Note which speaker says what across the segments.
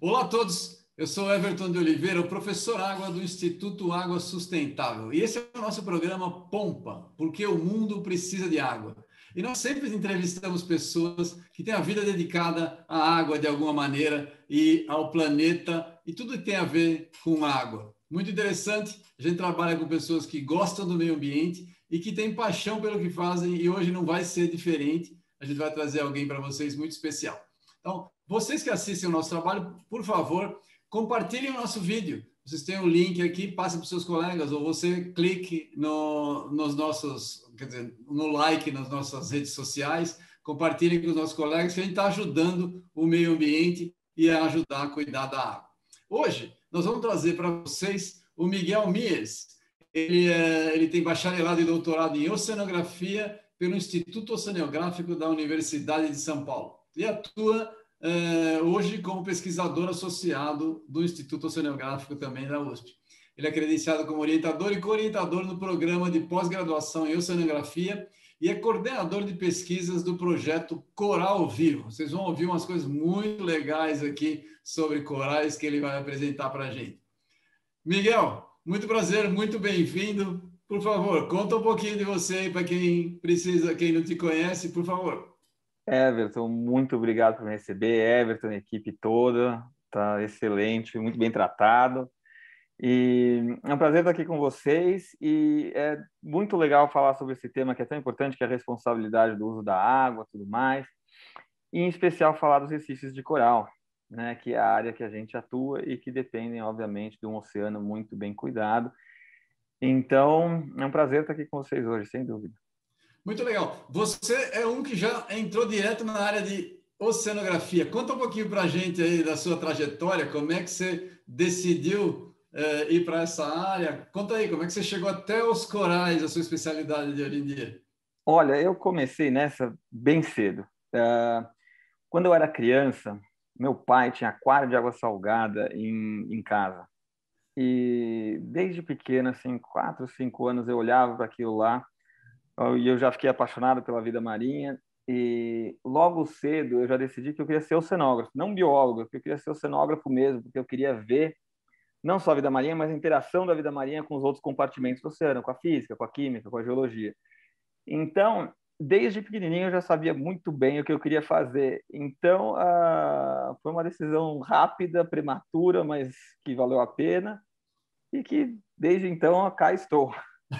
Speaker 1: Olá a todos, eu sou Everton de Oliveira, o professor Água do Instituto Água Sustentável. E esse é o nosso programa Pompa, porque o mundo precisa de água. E nós sempre entrevistamos pessoas que têm a vida dedicada à água de alguma maneira e ao planeta e tudo que tem a ver com água. Muito interessante, a gente trabalha com pessoas que gostam do meio ambiente e que têm paixão pelo que fazem e hoje não vai ser diferente. A gente vai trazer alguém para vocês muito especial. Então, vocês que assistem o nosso trabalho, por favor, compartilhem o nosso vídeo. Vocês têm o um link aqui, passe para os seus colegas, ou você clique no, nos nossos, quer dizer, no like nas nossas redes sociais, compartilhem com os nossos colegas, que a gente está ajudando o meio ambiente e a ajudar a cuidar da água. Hoje, nós vamos trazer para vocês o Miguel Mies. Ele, é, ele tem bacharelado e doutorado em oceanografia pelo Instituto Oceanográfico da Universidade de São Paulo e atua é, hoje como pesquisador associado do Instituto Oceanográfico também da USP. Ele é credenciado como orientador e co-orientador no programa de pós-graduação em oceanografia e é coordenador de pesquisas do projeto Coral Vivo. Vocês vão ouvir umas coisas muito legais aqui sobre corais que ele vai apresentar para a gente. Miguel, muito prazer, muito bem-vindo. Por favor, conta um pouquinho de você para quem precisa, quem não te conhece, por favor.
Speaker 2: Everton, muito obrigado por me receber. Everton, equipe toda, tá excelente, muito bem tratado. E é um prazer estar aqui com vocês e é muito legal falar sobre esse tema que é tão importante, que é a responsabilidade do uso da água, tudo mais. E em especial falar dos recifes de coral, né, que é a área que a gente atua e que dependem, obviamente, de um oceano muito bem cuidado. Então, é um prazer estar aqui com vocês hoje, sem dúvida.
Speaker 1: Muito legal. Você é um que já entrou direto na área de oceanografia. Conta um pouquinho para a gente aí da sua trajetória, como é que você decidiu é, ir para essa área? Conta aí, como é que você chegou até os corais, a sua especialidade de hoje em dia?
Speaker 2: Olha, eu comecei nessa bem cedo. Uh, quando eu era criança, meu pai tinha aquário de água salgada em, em casa. E desde pequeno, assim, quatro, cinco anos, eu olhava para aquilo lá e eu já fiquei apaixonado pela vida marinha e logo cedo eu já decidi que eu queria ser oceanógrafo, não biólogo, eu queria ser oceanógrafo mesmo, porque eu queria ver não só a vida marinha, mas a interação da vida marinha com os outros compartimentos do oceano, com a física, com a química, com a geologia. Então, desde pequenininho eu já sabia muito bem o que eu queria fazer. Então, uh, foi uma decisão rápida, prematura, mas que valeu a pena e que desde então cá estou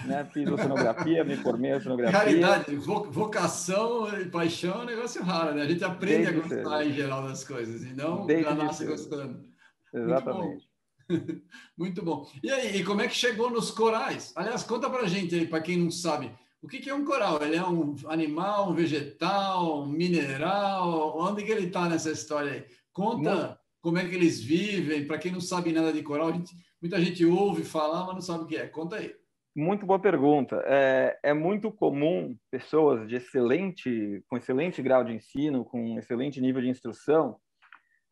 Speaker 2: né? Fiz oceanografia, me formei em oceanografia.
Speaker 1: Caridade, vocação e paixão é um negócio raro, né? A gente aprende Desde a gostar cedo. em geral das coisas e não Desde já nasce cedo. gostando.
Speaker 2: Exatamente.
Speaker 1: Muito bom. Muito bom. E aí, e como é que chegou nos corais? Aliás, conta pra gente aí, para quem não sabe, o que, que é um coral? Ele é um animal, um vegetal, um mineral? Onde que ele está nessa história aí? Conta como é que eles vivem, para quem não sabe nada de coral, gente, muita gente ouve falar, mas não sabe o que é. Conta aí.
Speaker 2: Muito boa pergunta. É, é, muito comum pessoas de excelente, com excelente grau de ensino, com excelente nível de instrução,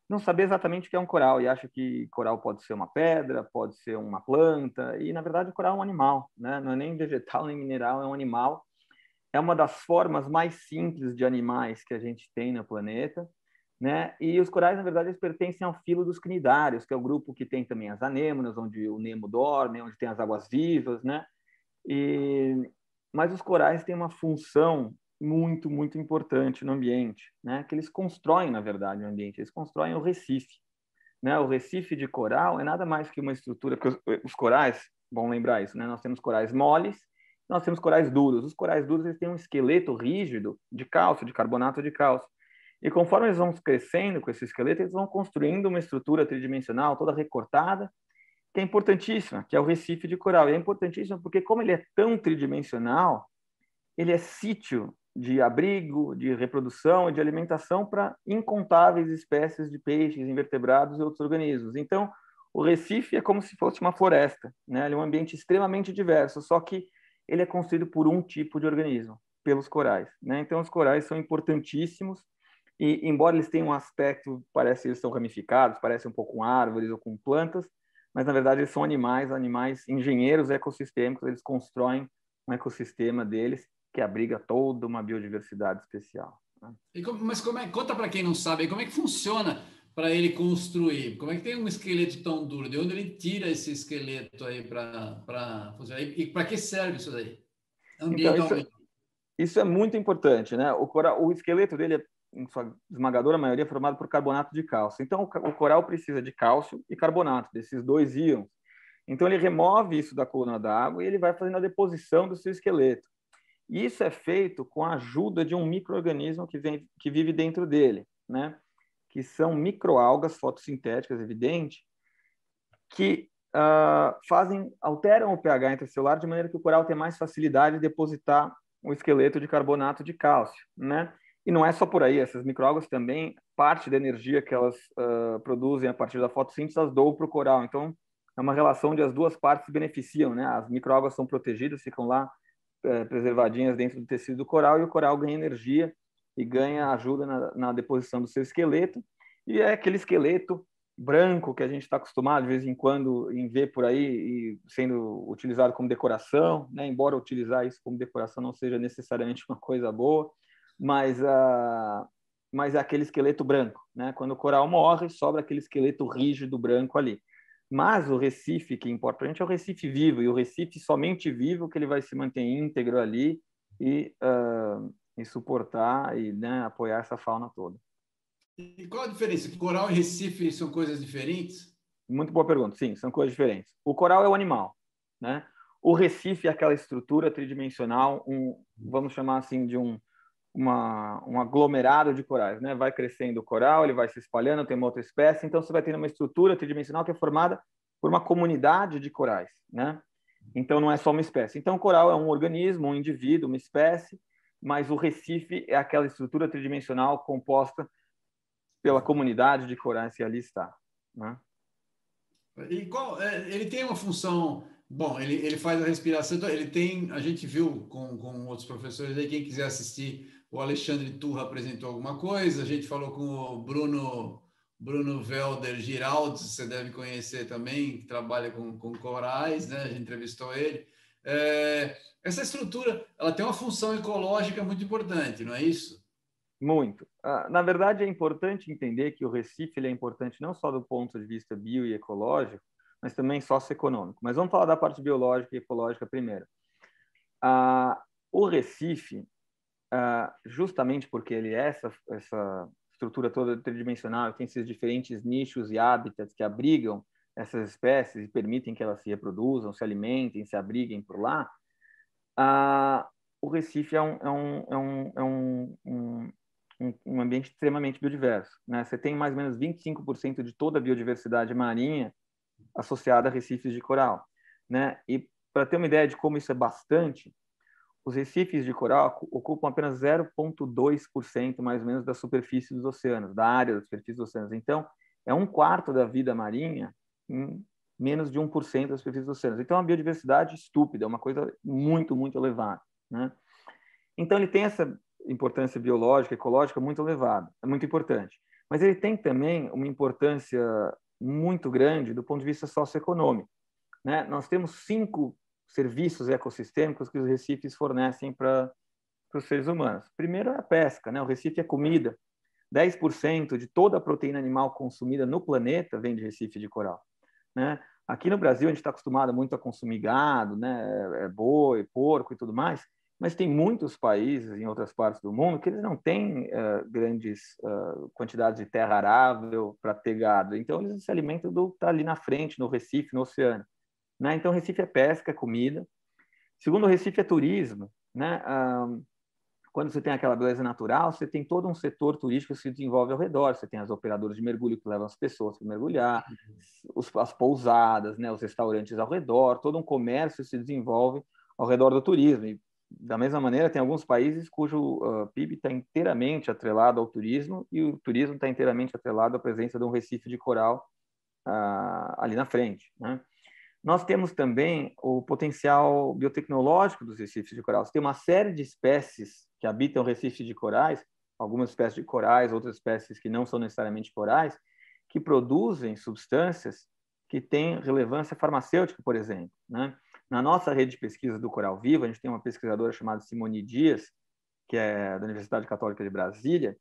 Speaker 2: não saber exatamente o que é um coral e acha que coral pode ser uma pedra, pode ser uma planta e na verdade o coral é um animal, né? Não é nem vegetal nem mineral, é um animal. É uma das formas mais simples de animais que a gente tem no planeta né? E os corais, na verdade, eles pertencem ao filo dos cnidários, que é o grupo que tem também as anêmonas, onde o Nemo dorme, onde tem as águas vivas, né? E... Mas os corais têm uma função muito, muito importante no ambiente, né? Que eles constroem, na verdade, o ambiente. Eles constroem o recife, né? O recife de coral é nada mais que uma estrutura, porque os, os corais, bom lembrar isso, né? Nós temos corais moles, nós temos corais duros. Os corais duros eles têm um esqueleto rígido de cálcio, de carbonato de cálcio e conforme eles vão crescendo com esse esqueleto, eles vão construindo uma estrutura tridimensional toda recortada, que é importantíssima, que é o recife de coral. E é importantíssimo porque, como ele é tão tridimensional, ele é sítio de abrigo, de reprodução e de alimentação para incontáveis espécies de peixes, invertebrados e outros organismos. Então, o Recife é como se fosse uma floresta, né? Ele é um ambiente extremamente diverso, só que ele é construído por um tipo de organismo, pelos corais, né? Então, os corais são importantíssimos e, embora eles tenham um aspecto, parece que eles são ramificados, parece um pouco com árvores ou com plantas, mas na verdade eles são animais, animais engenheiros ecossistêmicos, eles constroem um ecossistema deles que abriga toda uma biodiversidade especial. Né?
Speaker 1: Como, mas como é, conta para quem não sabe, como é que funciona para ele construir? Como é que tem um esqueleto tão duro? De onde ele tira esse esqueleto aí para funcionar? E, para que serve isso daí?
Speaker 2: Então, isso, é, isso, é muito importante, né? O, coral, o esqueleto dele é, em sua esmagadora maioria, formado por carbonato de cálcio. Então, o, o coral precisa de cálcio e carbonato, desses dois íons. Então, ele remove isso da coluna d'água e ele vai fazendo a deposição do seu esqueleto. E isso é feito com a ajuda de um microorganismo que, vem, que vive dentro dele, né? que são microalgas fotossintéticas, evidente, que uh, fazem, alteram o pH intracelular de maneira que o coral tenha mais facilidade de depositar o esqueleto de carbonato de cálcio, né? E não é só por aí, essas microalgas também, parte da energia que elas uh, produzem a partir da fotossíntese, elas doam para o coral. Então, é uma relação onde as duas partes se beneficiam, né? As microalgas são protegidas, ficam lá preservadinhas dentro do tecido do coral e o coral ganha energia e ganha ajuda na, na deposição do seu esqueleto. E é aquele esqueleto branco que a gente está acostumado de vez em quando em ver por aí e sendo utilizado como decoração, né? embora utilizar isso como decoração não seja necessariamente uma coisa boa, mas, uh, mas é aquele esqueleto branco. Né? Quando o coral morre, sobra aquele esqueleto rígido branco ali. Mas o Recife, que importa para a gente, é o Recife vivo, e o Recife somente vivo que ele vai se manter íntegro ali e uh, em suportar e né, apoiar essa fauna toda.
Speaker 1: E qual a diferença? Coral e Recife são coisas diferentes?
Speaker 2: Muito boa pergunta. Sim, são coisas diferentes. O coral é o animal, né? O Recife é aquela estrutura tridimensional, um, vamos chamar assim de um uma, um aglomerado de corais, né? Vai crescendo o coral, ele vai se espalhando, tem uma outra espécie, então você vai tendo uma estrutura tridimensional que é formada por uma comunidade de corais, né? Então não é só uma espécie. Então o coral é um organismo, um indivíduo, uma espécie mas o Recife é aquela estrutura tridimensional composta pela comunidade de corais que ali está. Né?
Speaker 1: E qual, é, ele tem uma função. Bom, ele, ele faz a respiração, então ele tem. A gente viu com, com outros professores aí, quem quiser assistir, o Alexandre Turra apresentou alguma coisa, a gente falou com o Bruno. Bruno Velder Giraldes, você deve conhecer também, que trabalha com, com corais, né? A gente entrevistou ele. É, essa estrutura ela tem uma função ecológica muito importante, não é isso?
Speaker 2: Muito. Ah, na verdade, é importante entender que o Recife é importante não só do ponto de vista bio e ecológico, mas também socioeconômico. Mas vamos falar da parte biológica e ecológica primeiro. Ah, o Recife, ah, justamente porque ele é essa, essa estrutura toda tridimensional, tem esses diferentes nichos e hábitats que abrigam essas espécies e permitem que elas se reproduzam, se alimentem, se abriguem por lá, ah, o Recife é um, é um, é um, é um, ambiente extremamente biodiverso. Né? Você tem mais ou menos 25% de toda a biodiversidade marinha associada a recifes de coral. Né? E para ter uma ideia de como isso é bastante, os recifes de coral ocupam apenas 0,2% mais ou menos da superfície dos oceanos, da área da superfície dos oceanos. Então, é um quarto da vida marinha em menos de 1% das superfícies dos oceanos. Então, é uma biodiversidade estúpida, é uma coisa muito, muito elevada. Né? Então, ele tem essa importância biológica, ecológica muito elevada, é muito importante. Mas ele tem também uma importância muito grande do ponto de vista socioeconômico. Né? Nós temos cinco serviços ecossistêmicos que os recifes fornecem para os seres humanos. Primeiro é a pesca, né? o recife é comida. 10% de toda a proteína animal consumida no planeta vem de recife de coral. Né? Aqui no Brasil a gente está acostumado muito a consumir gado, né? É, é boi, porco e tudo mais, mas tem muitos países em outras partes do mundo que eles não têm uh, grandes uh, quantidades de terra arável para ter gado. Então eles se alimentam do que está ali na frente, no Recife, no oceano. Né? Então Recife é pesca, é comida. Segundo, Recife é turismo. Né? Uh, quando você tem aquela beleza natural, você tem todo um setor turístico que se desenvolve ao redor. Você tem as operadoras de mergulho que levam as pessoas para mergulhar, uhum. os, as pousadas, né, os restaurantes ao redor, todo um comércio se desenvolve ao redor do turismo. E, da mesma maneira, tem alguns países cujo uh, PIB está inteiramente atrelado ao turismo e o turismo está inteiramente atrelado à presença de um recife de coral uh, ali na frente. Né? Nós temos também o potencial biotecnológico dos recifes de coral. Você tem uma série de espécies que habitam recifes de corais, algumas espécies de corais, outras espécies que não são necessariamente corais, que produzem substâncias que têm relevância farmacêutica, por exemplo. Né? Na nossa rede de pesquisa do Coral Vivo, a gente tem uma pesquisadora chamada Simone Dias, que é da Universidade Católica de Brasília,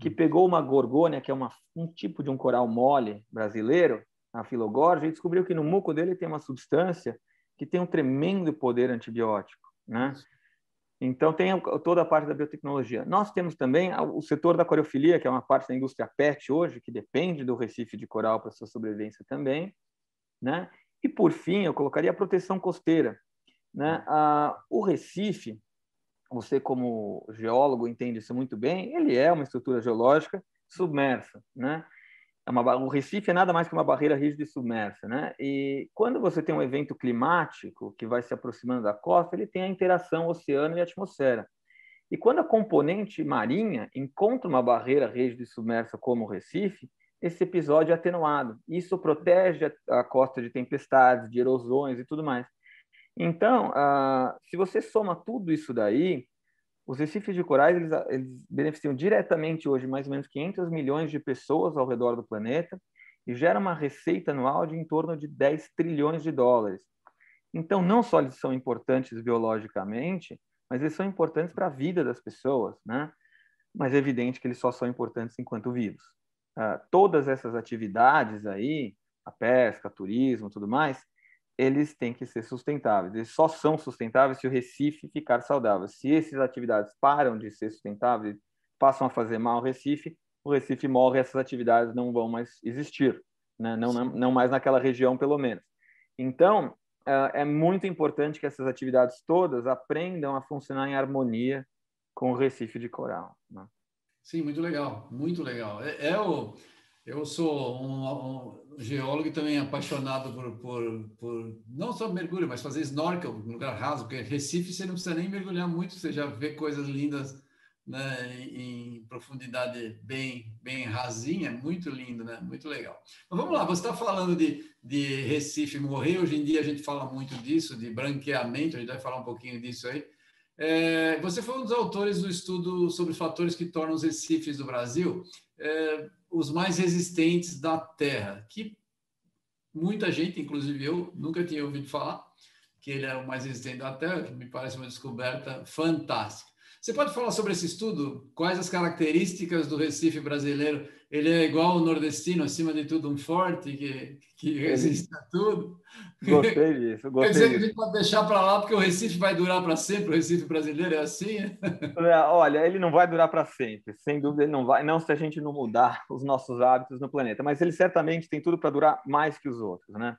Speaker 2: que hum. pegou uma gorgônia, que é uma, um tipo de um coral mole brasileiro, a filogorgia, e descobriu que no muco dele tem uma substância que tem um tremendo poder antibiótico, né? Então, tem toda a parte da biotecnologia. Nós temos também o setor da coreofilia, que é uma parte da indústria PET hoje, que depende do recife de coral para sua sobrevivência também. Né? E, por fim, eu colocaria a proteção costeira. Né? Ah, o recife, você como geólogo entende isso muito bem, ele é uma estrutura geológica submersa. Né? É uma, o Recife é nada mais que uma barreira rígida e submersa, né? E quando você tem um evento climático que vai se aproximando da costa, ele tem a interação oceano e atmosfera. E quando a componente marinha encontra uma barreira rígida e submersa como o Recife, esse episódio é atenuado. Isso protege a, costa de tempestades, de erosões e tudo mais. Então, ah, se você soma tudo isso daí, os recifes de corais eles, eles, beneficiam diretamente hoje mais ou menos 500 milhões de pessoas ao redor do planeta e geram uma receita anual de em torno de 10 trilhões de dólares. Então, não só eles são importantes biologicamente, mas eles são importantes para a vida das pessoas, né? Mas é evidente que eles só são importantes enquanto vivos. Uh, todas essas atividades aí, a pesca, turismo, tudo mais, eles têm que ser sustentáveis. Eles só são sustentáveis se o Recife ficar saudável. Se essas atividades param de ser sustentáveis, passam a fazer mal ao Recife, o Recife morre, essas atividades não vão mais existir, né? não, não, não mais naquela região, pelo menos. Então, é muito importante que essas atividades todas aprendam a funcionar em harmonia com o Recife de coral. Né?
Speaker 1: Sim, muito legal, muito legal. É, é o eu sou um, um, geólogo e também apaixonado por, por, por, não só mergulho, mas fazer snorkel no lugar raso, porque Recife você não precisa nem mergulhar muito, você já vê coisas lindas né, em, profundidade bem, bem rasinha, muito lindo, né? muito legal. Mas vamos lá, você está falando de, de Recife morrer, hoje em dia a gente fala muito disso, de branqueamento, a gente vai falar um pouquinho disso aí. É, você foi um dos autores do estudo sobre fatores que tornam os recifes do Brasil. É, os mais resistentes da Terra, que muita gente, inclusive eu, nunca tinha ouvido falar, que ele é o mais resistente da Terra, que me parece uma descoberta fantástica. Você pode falar sobre esse estudo? Quais as características do Recife brasileiro? Ele é igual ao nordestino, acima de tudo, um forte que, que resiste a tudo?
Speaker 2: Gostei disso. Gostei
Speaker 1: Quer dizer que a gente pode deixar para lá porque o Recife vai durar para sempre? O Recife brasileiro é assim?
Speaker 2: É, olha, ele não vai durar para sempre. Sem dúvida, ele não vai. Não se a gente não mudar os nossos hábitos no planeta. Mas ele certamente tem tudo para durar mais que os outros, né?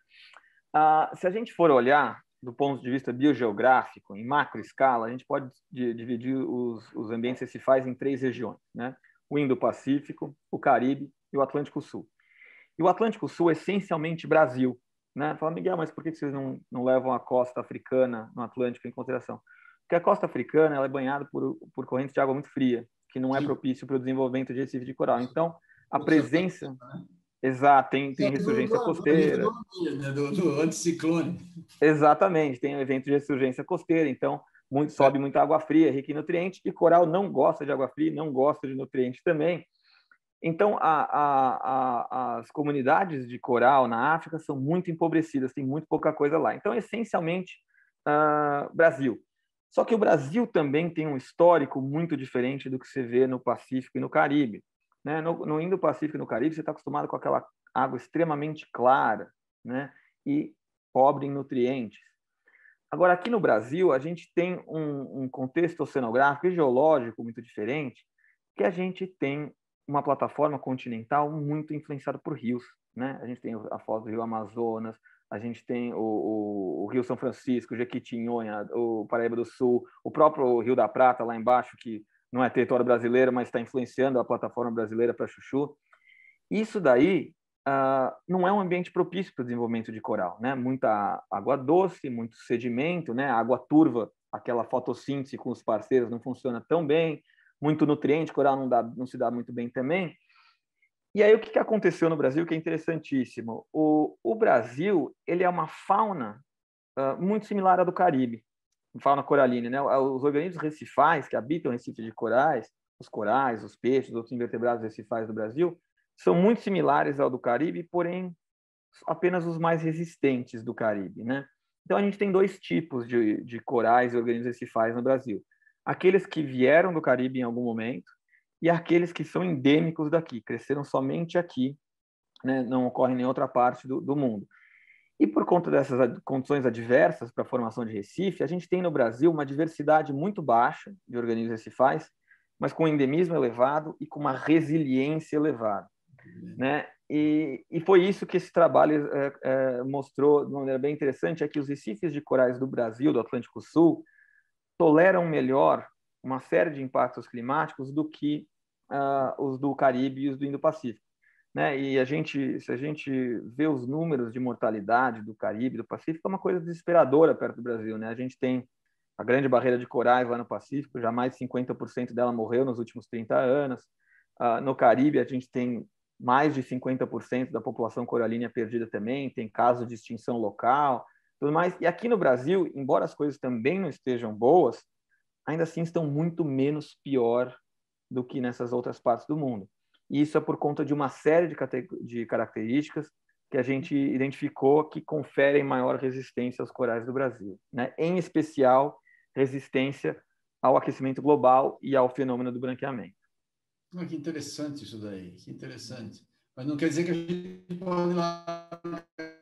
Speaker 2: Ah, se a gente for olhar do ponto de vista biogeográfico, em macro escala, a gente pode dividir os, os ambientes recifais em três regiões, né? O Indo-Pacífico, o Caribe e o Atlântico Sul. E o Atlântico Sul é essencialmente Brasil, né? Fala, Miguel, mas por que vocês não, não levam a costa africana no Atlântico em consideração? Porque a costa africana ela é banhada por, por correntes de água muito fria, que não é propício para o desenvolvimento de recife de coral. Então, a presença... Exato, tem, tem ressurgência do, costeira.
Speaker 1: Do, né, do, do, anticiclone.
Speaker 2: Exatamente, tem um evento de ressurgência costeira, então muito, sobe muita água fria, rica em nutrientes, e coral não gosta de água fria, não gosta de nutrientes também. Então, a, a, a, as comunidades de coral na África são muito empobrecidas, tem muito pouca coisa lá. Então, essencialmente, uh, Brasil. Só que o Brasil também tem um histórico muito diferente do que você vê no Pacífico e no Caribe. Né? No, no Indo-Pacífico e no Caribe, você está acostumado com aquela água extremamente clara né? e pobre em nutrientes. Agora, aqui no Brasil, a gente tem um, um contexto oceanográfico e geológico muito diferente, que a gente tem uma plataforma continental muito influenciada por rios. Né? A gente tem a foz do Rio Amazonas, a gente tem o, o, o, Rio São Francisco, Jequitinhonha, o Paraíba do Sul, o próprio Rio da Prata lá embaixo, que não é território brasileiro, mas está influenciando a plataforma brasileira para chuchu. Isso daí uh, não é um ambiente propício para o desenvolvimento de coral, né? Muita água doce, muito sedimento, né? água turva, aquela fotossíntese com os parceiros não funciona tão bem, muito nutriente, coral não, dá, não se dá muito bem também. E aí o que aconteceu no Brasil que é interessantíssimo? O, o Brasil ele é uma fauna uh, muito similar à do Caribe fauna coralina, né? Os organismos recifais que habitam recifes de corais, os corais, os peixes, outros invertebrados recifais do Brasil, são muito similares ao do Caribe, porém apenas os mais resistentes do Caribe, né? Então, a gente tem dois tipos de, de corais e organismos recifais no Brasil. Aqueles que vieram do Caribe em algum momento e aqueles que são endêmicos daqui, cresceram somente aqui, né? não ocorrem em outra parte do, do mundo. E por conta dessas condições adversas para a formação de recife, a gente tem no Brasil uma diversidade muito baixa de organismos recifais, mas com um endemismo elevado e com uma resiliência elevada. Né? E, e foi isso que esse trabalho é, é, mostrou de uma maneira bem interessante, é que os recifes de corais do Brasil, do Atlântico Sul, toleram melhor uma série de impactos climáticos do que uh, os do Caribe e os do Indo-Pacífico né? E a gente, se a gente vê os números de mortalidade do Caribe, do Pacífico, é uma coisa desesperadora perto do Brasil, né? A gente tem a grande barreira de corais lá no Pacífico, já mais de 50% dela morreu nos últimos 30 anos. Uh, no Caribe, a gente tem mais de 50% da população coralínea perdida também, tem casos de extinção local, tudo mais. E aqui no Brasil, embora as coisas também não estejam boas, ainda assim estão muito menos pior do que nessas outras partes do mundo. E isso é por conta de uma série de, de características que a gente identificou que conferem maior resistência aos corais do Brasil, né? em especial resistência ao aquecimento global e ao fenômeno do branqueamento.
Speaker 1: Oh, que interessante isso daí, que interessante. Mas não quer dizer que a gente pode lá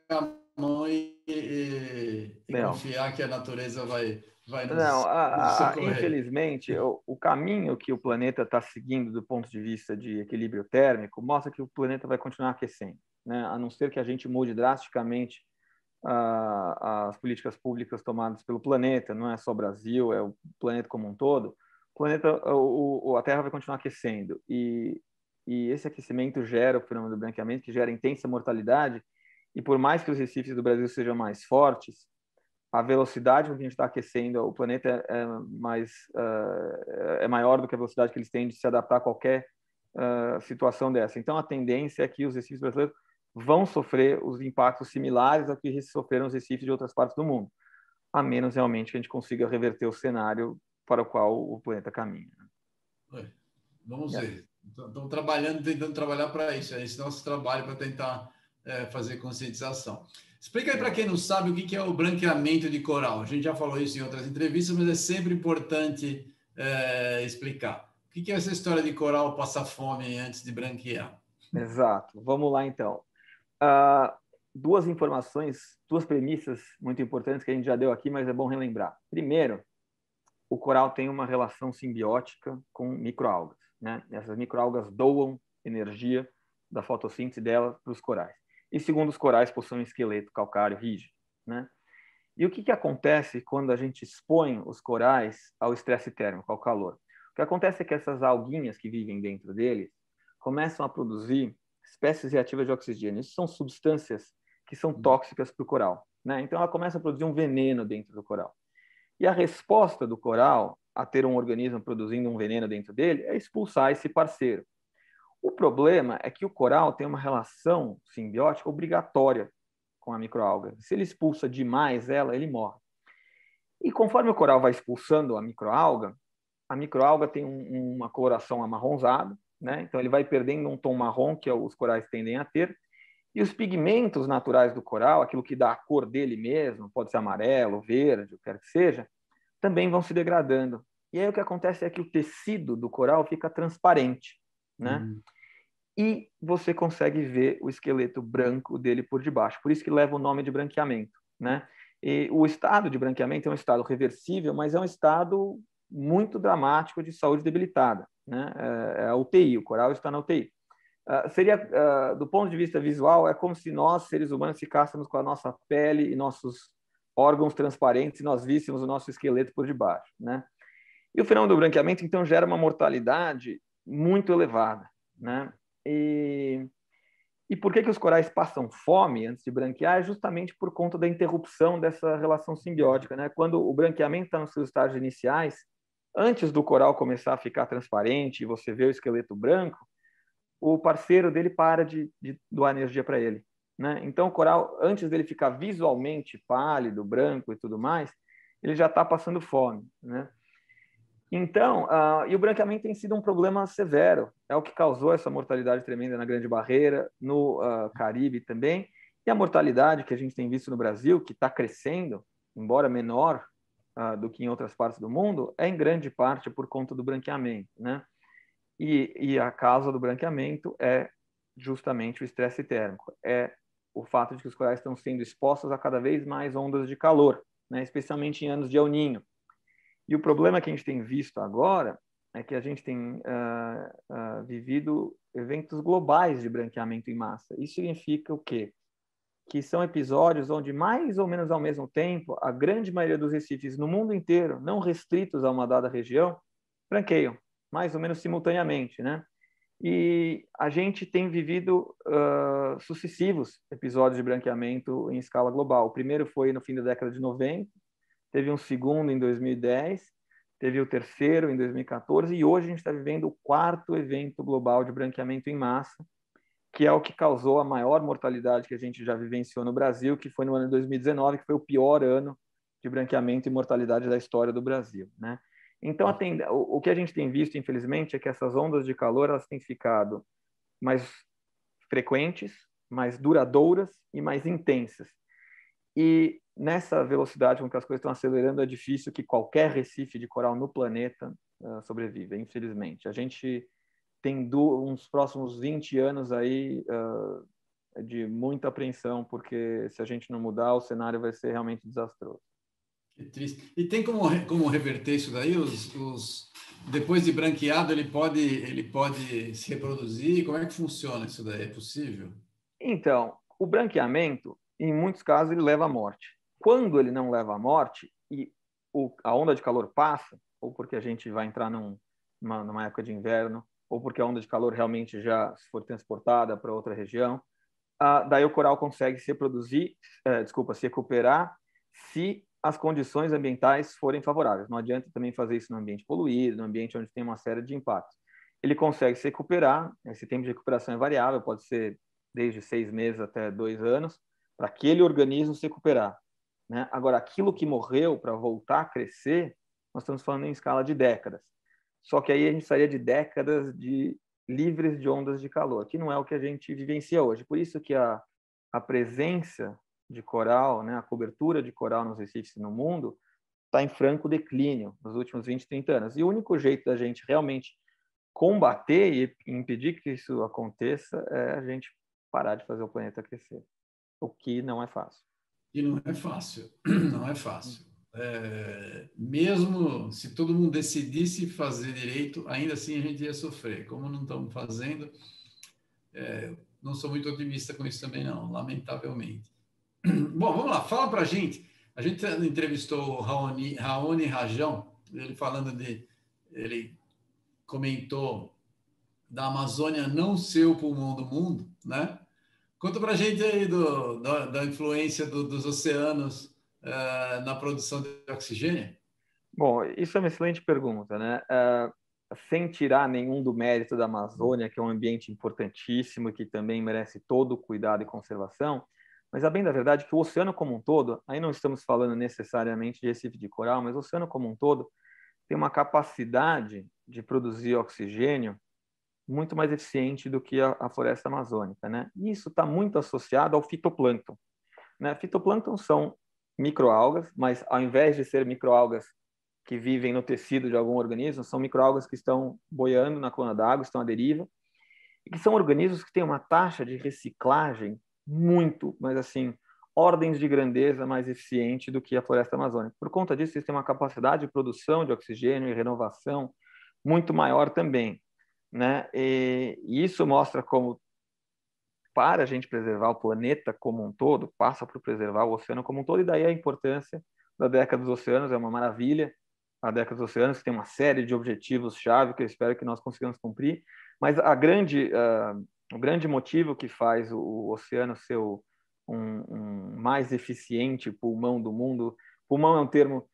Speaker 1: a mão e, e, e confiar que a natureza vai vai nos,
Speaker 2: Não, a, a, infelizmente, o, o, caminho que o planeta está seguindo do ponto de vista de equilíbrio térmico mostra que o planeta vai continuar aquecendo, né? a não ser que a gente mude drasticamente uh, as políticas públicas tomadas pelo planeta, não é só o Brasil, é o planeta como um todo. O planeta, o, o, a Terra vai continuar aquecendo e, e esse aquecimento gera o fenômeno do branqueamento, que gera intensa mortalidade. E por mais que os recifes do Brasil sejam mais fortes, a velocidade com que a gente está aquecendo o planeta é, mais uh, é maior do que a velocidade que eles têm de se adaptar a qualquer uh, situação dessa. Então a tendência é que os recifes brasileiros vão sofrer os impactos similares a que sofreram os recifes de outras partes do mundo, a menos realmente que a gente consiga reverter o cenário para o qual o planeta caminha.
Speaker 1: Vamos é. ver. Estamos trabalhando, tentando trabalhar para isso. É esse nosso trabalho para tentar é, fazer conscientização. Explica aí para quem não sabe o que é o branqueamento de coral. A gente já falou isso em outras entrevistas, mas é sempre importante é, explicar. O que é essa história de coral passar fome antes de branquear?
Speaker 2: Exato. Vamos lá, então. Uh, duas informações, duas premissas muito importantes que a gente já deu aqui, mas é bom relembrar. Primeiro, o coral tem uma relação simbiótica com microalgas. Né? Essas microalgas doam energia da fotossíntese delas para os corais e segundo os corais possuem um esqueleto calcário rígido, né? E o que, que acontece quando a gente expõe os corais ao estresse térmico, ao calor? O que acontece é que essas alguinhas que vivem dentro deles começam a produzir espécies reativas de oxigênio. Isso são substâncias que são uhum. tóxicas para o coral. Né? Então, ela começa a produzir um veneno dentro do coral. E a resposta do coral a ter um organismo produzindo um veneno dentro dele é expulsar esse parceiro. O problema é que o coral tem uma relação simbiótica obrigatória com a microalga. Se ele expulsa demais ela, ele morre. E conforme o coral vai expulsando a microalga, a microalga tem um, uma coloração amarronzada, né? então ele vai perdendo um tom marrom que os corais tendem a ter, e os pigmentos naturais do coral, aquilo que dá a cor dele mesmo, pode ser amarelo, verde, o que quer que seja, também vão se degradando. E aí o que acontece é que o tecido do coral fica transparente né? Uhum. E você consegue ver o esqueleto branco dele por debaixo. Por isso que leva o nome de branqueamento, né? E o estado de branqueamento é um estado reversível, mas é um estado muito dramático de saúde debilitada, né? É, é a UTI, o coral está na UTI. Uh, ah, seria, uh, do ponto de vista visual, é como se nós, seres humanos, ficássemos com a nossa pele e nossos órgãos transparentes e nós víssemos o nosso esqueleto por debaixo, né? E o fenômeno do branqueamento, então, gera uma mortalidade muito elevada, né? E, e por que, que os corais passam fome antes de branquear? É justamente por conta da interrupção dessa relação simbiótica, né? Quando o branqueamento está nos seus estágios iniciais, antes do coral começar a ficar transparente e você vê o esqueleto branco, o parceiro dele para de, de doar energia para ele. Né? Então, o coral, antes dele ficar visualmente pálido, branco e tudo mais, ele já está passando fome. Né? Então, uh, e o branqueamento tem sido um problema severo. É o que causou essa mortalidade tremenda na Grande Barreira, no uh, Caribe também. E a mortalidade que a gente tem visto no Brasil, que está crescendo, embora menor uh, do que em outras partes do mundo, é em grande parte por conta do branqueamento, né? E, e a causa do branqueamento é justamente o estresse térmico, é o fato de que os corais estão sendo expostos a cada vez mais ondas de calor, né? especialmente em anos de El Ninho. E o problema que a gente tem visto agora é que a gente tem uh, uh, vivido eventos globais de branqueamento em massa. Isso significa o quê? Que são episódios onde, mais ou menos ao mesmo tempo, a grande maioria dos recifes no mundo inteiro, não restritos a uma dada região, branqueiam, mais ou menos simultaneamente, né? E a gente tem vivido uh, sucessivos episódios de branqueamento em escala global. O primeiro foi no fim da década de 90, teve um segundo em 2010, teve o terceiro em 2014 e hoje a gente está vivendo o quarto evento global de branqueamento em massa, que é o que causou a maior mortalidade que a gente já vivenciou no Brasil, que foi no ano de 2019, que foi o pior ano de branqueamento e mortalidade da história do Brasil, né? Então, o, o que a gente tem visto, infelizmente, é que essas ondas de calor elas têm ficado mais frequentes, mais duradouras e mais intensas. E nessa velocidade com que as coisas estão acelerando, é difícil que qualquer recife de coral no planeta uh, sobreviva, infelizmente. A gente tem uns próximos 20 anos aí uh, de muita apreensão, porque se a gente não mudar, o cenário vai ser realmente desastroso.
Speaker 1: Que triste. E tem como, como reverter isso daí? Os, os, depois de branqueado, ele pode, ele pode se reproduzir? Como é que funciona isso daí? É possível?
Speaker 2: Então, o branqueamento, em muitos casos, ele leva à morte. Quando ele não leva à morte e o, a onda de calor passa, ou porque a gente vai entrar num, numa, numa época de inverno, ou porque a onda de calor realmente já for transportada para outra região, ah, daí o coral consegue se reproduzir, eh, desculpa, se recuperar se as condições ambientais forem favoráveis. Não adianta também fazer isso no ambiente poluído, no ambiente onde tem uma série de impactos. Ele consegue se recuperar, esse tempo de recuperação é variável, pode ser desde seis meses até dois anos, para aquele organismo se recuperar. Né? Agora, aquilo que morreu para voltar a crescer, nós estamos falando em escala de décadas. Só que aí a gente sairia de décadas de livres de ondas de calor, que não é o que a gente vivencia hoje. Por isso que a, a presença de coral, né, a cobertura de coral nos recifes no mundo, está em franco declínio nos últimos 20, 30 anos. E o único jeito da gente realmente combater e impedir que isso aconteça é a gente parar de fazer o planeta crescer, o que não é fácil.
Speaker 1: E não é fácil, não é fácil. É, mesmo se todo mundo decidisse fazer direito, ainda assim a gente ia sofrer. Como não estamos fazendo, é, não sou muito otimista com isso também, não, lamentavelmente. Bom, vamos lá, fala para a gente. A gente entrevistou o Raoni, Raoni Rajão, ele falando de. Ele comentou da Amazônia não ser o pulmão do mundo, né? Conta para a gente aí do, da, da influência do, dos oceanos uh, na produção de oxigênio.
Speaker 2: Bom, isso é uma excelente pergunta, né? Uh, sem tirar nenhum do mérito da Amazônia, que é um ambiente importantíssimo, que também merece todo o cuidado e conservação, mas a bem da verdade que o oceano como um todo, aí não estamos falando necessariamente de Recife de coral, mas o oceano como um todo tem uma capacidade de produzir oxigênio muito mais eficiente do que a, a floresta amazônica, né? E isso está muito associado ao fitoplâncton. Né? Fitoplâncton são microalgas, mas ao invés de ser microalgas que vivem no tecido de algum organismo, são microalgas que estão boiando na coluna d'água, estão à deriva, e que são organismos que têm uma taxa de reciclagem muito, mas assim, ordens de grandeza mais eficiente do que a floresta amazônica. Por conta disso, eles têm uma capacidade de produção de oxigênio e renovação muito maior também. Né? E, isso mostra como, para a gente preservar o planeta como um todo, passa por preservar o oceano como um todo, e daí a importância da década dos oceanos, é uma maravilha. A década dos oceanos tem uma série de objetivos-chave que eu espero que nós consigamos cumprir, mas a grande uh, o grande motivo que faz o, o oceano ser o, um, um, mais eficiente pulmão do mundo, pulmão é um termo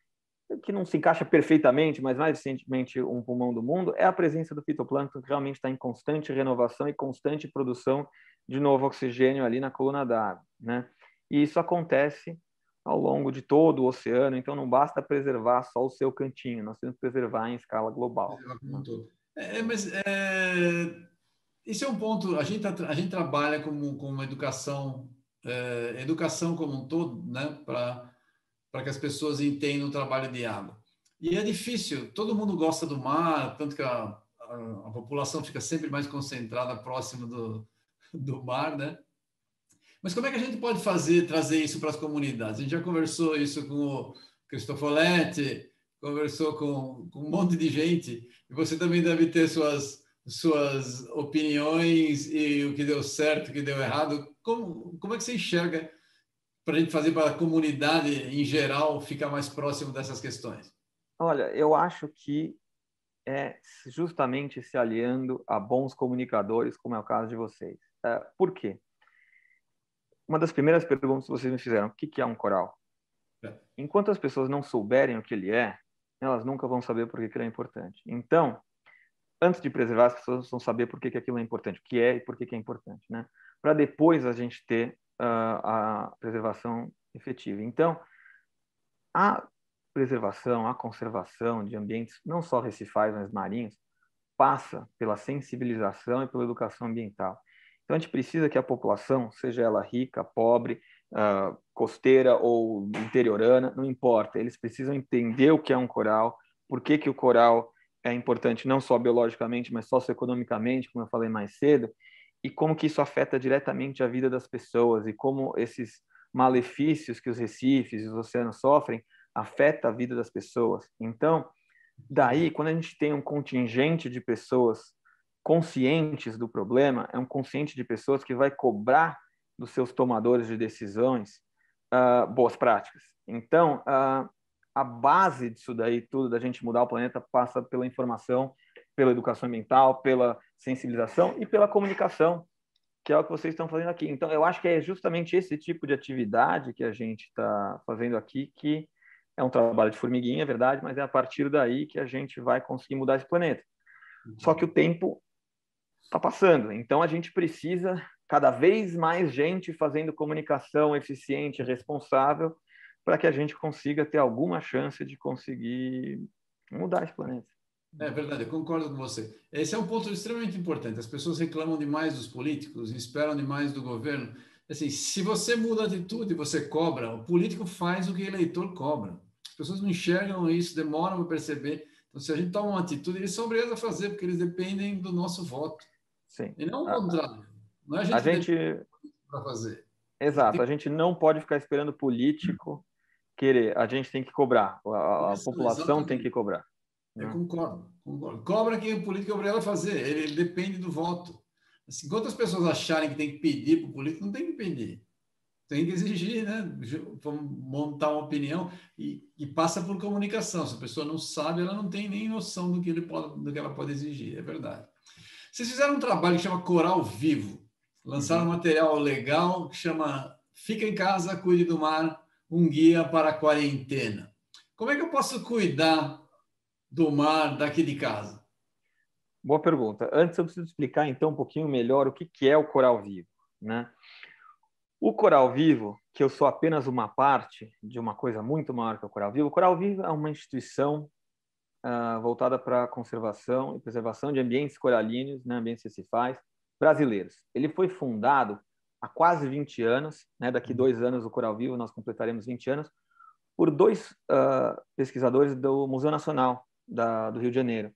Speaker 2: que não se encaixa perfeitamente, mas mais eficientemente um pulmão do mundo, é a presença do fitoplâncton que realmente está em constante renovação e constante produção de novo oxigênio ali na coluna d'água, né? E isso acontece ao longo de todo o oceano, então não basta preservar só o seu cantinho, nós temos que preservar em escala global.
Speaker 1: É, mas é, esse é um ponto. A gente, a gente trabalha com, com uma educação é, educação como um todo, né, para que as pessoas entendam o trabalho de água. E é difícil, todo mundo gosta do mar, tanto que a, a, a população fica sempre mais concentrada próximo do, do mar, né? Mas como é que a gente pode fazer, trazer isso para as comunidades? A gente já conversou isso com o Cristofoletti, conversou com, com um monte de gente, e você também deve ter suas, suas opiniões e o que deu certo, o que deu errado. Como, como é que você enxerga para a gente fazer para a comunidade em geral ficar mais próximo dessas questões?
Speaker 2: Olha, eu acho que é justamente se aliando a bons comunicadores, como é o caso de vocês. É, por quê? Uma das primeiras perguntas que vocês me fizeram, o que é um coral? É. Enquanto as pessoas não souberem o que ele é, elas nunca vão saber por que ele é importante. Então, antes de preservar, as pessoas vão saber por que aquilo é importante, o que é e por que é importante, né? Para depois a gente ter a preservação efetiva. Então, a preservação, a conservação de ambientes, não só recifais, mas marinhos, passa pela sensibilização e pela educação ambiental. Então, a gente precisa que a população, seja ela rica, pobre, uh, costeira ou interiorana, não importa, eles precisam entender o que é um coral, por que, que o coral é importante não só biologicamente, mas socioeconomicamente, como eu falei mais cedo, e como que isso afeta diretamente a vida das pessoas e como esses malefícios que os recifes e os oceanos sofrem afeta a vida das pessoas. Então, daí, quando a gente tem um contingente de pessoas conscientes do problema, é um consciente de pessoas que vai cobrar dos seus tomadores de decisões uh, boas práticas. Então, uh, a base disso daí tudo, da gente mudar o planeta, passa pela informação, pela educação ambiental, pela sensibilização e pela comunicação, que é o que vocês estão fazendo aqui. Então, eu acho que é justamente esse tipo de atividade que a gente está fazendo aqui que é um trabalho de formiguinha, é verdade, mas é a partir daí que a gente vai conseguir mudar esse planeta. Uhum. Só que o tempo está passando, então a gente precisa cada vez mais gente fazendo comunicação eficiente responsável para que a gente consiga ter alguma chance de conseguir mudar esse planeta.
Speaker 1: É verdade, eu concordo com você. Esse é um ponto extremamente importante. As pessoas reclamam demais dos políticos, esperam demais do governo. Assim, se você muda a atitude, você cobra, o político faz o que o eleitor cobra. As pessoas não enxergam isso, demoram para perceber. Então, se a gente toma uma atitude, eles são obrigados a fazer, porque eles dependem do nosso voto.
Speaker 2: Sim.
Speaker 1: E não o contrário. Não é
Speaker 2: a gente, a gente...
Speaker 1: para fazer.
Speaker 2: Exato. A gente não pode ficar esperando político querer. A gente tem que cobrar. A, a população exatamente. tem que cobrar.
Speaker 1: Eu né? concordo, concordo. Cobra quem o político é obrigado a fazer. Ele, ele depende do voto. Assim, enquanto as pessoas acharem que tem que pedir para o político, não tem que pedir tem que exigir, né? Montar uma opinião e, e, passa por comunicação. Se a pessoa não sabe, ela não tem nem noção do que, ele pode, do que ela pode exigir, é verdade. Vocês fizeram um trabalho que chama Coral Vivo, lançaram um material legal que chama Fica em Casa, Cuide do Mar, um guia para a quarentena. Como é que eu posso cuidar do mar daqui de casa?
Speaker 2: Boa pergunta. Antes eu preciso explicar então um pouquinho melhor o que é o Coral Vivo, né? O Coral Vivo, que eu sou apenas uma parte de uma coisa muito maior que o Coral Vivo, o Coral Vivo é uma instituição uh, voltada para a conservação e preservação de ambientes coralinos, né, ambientes recifais, brasileiros. Ele foi fundado há quase 20 anos, né, daqui uhum. dois anos o Coral Vivo nós completaremos 20 anos, por dois uh, pesquisadores do Museu Nacional da, do Rio de Janeiro.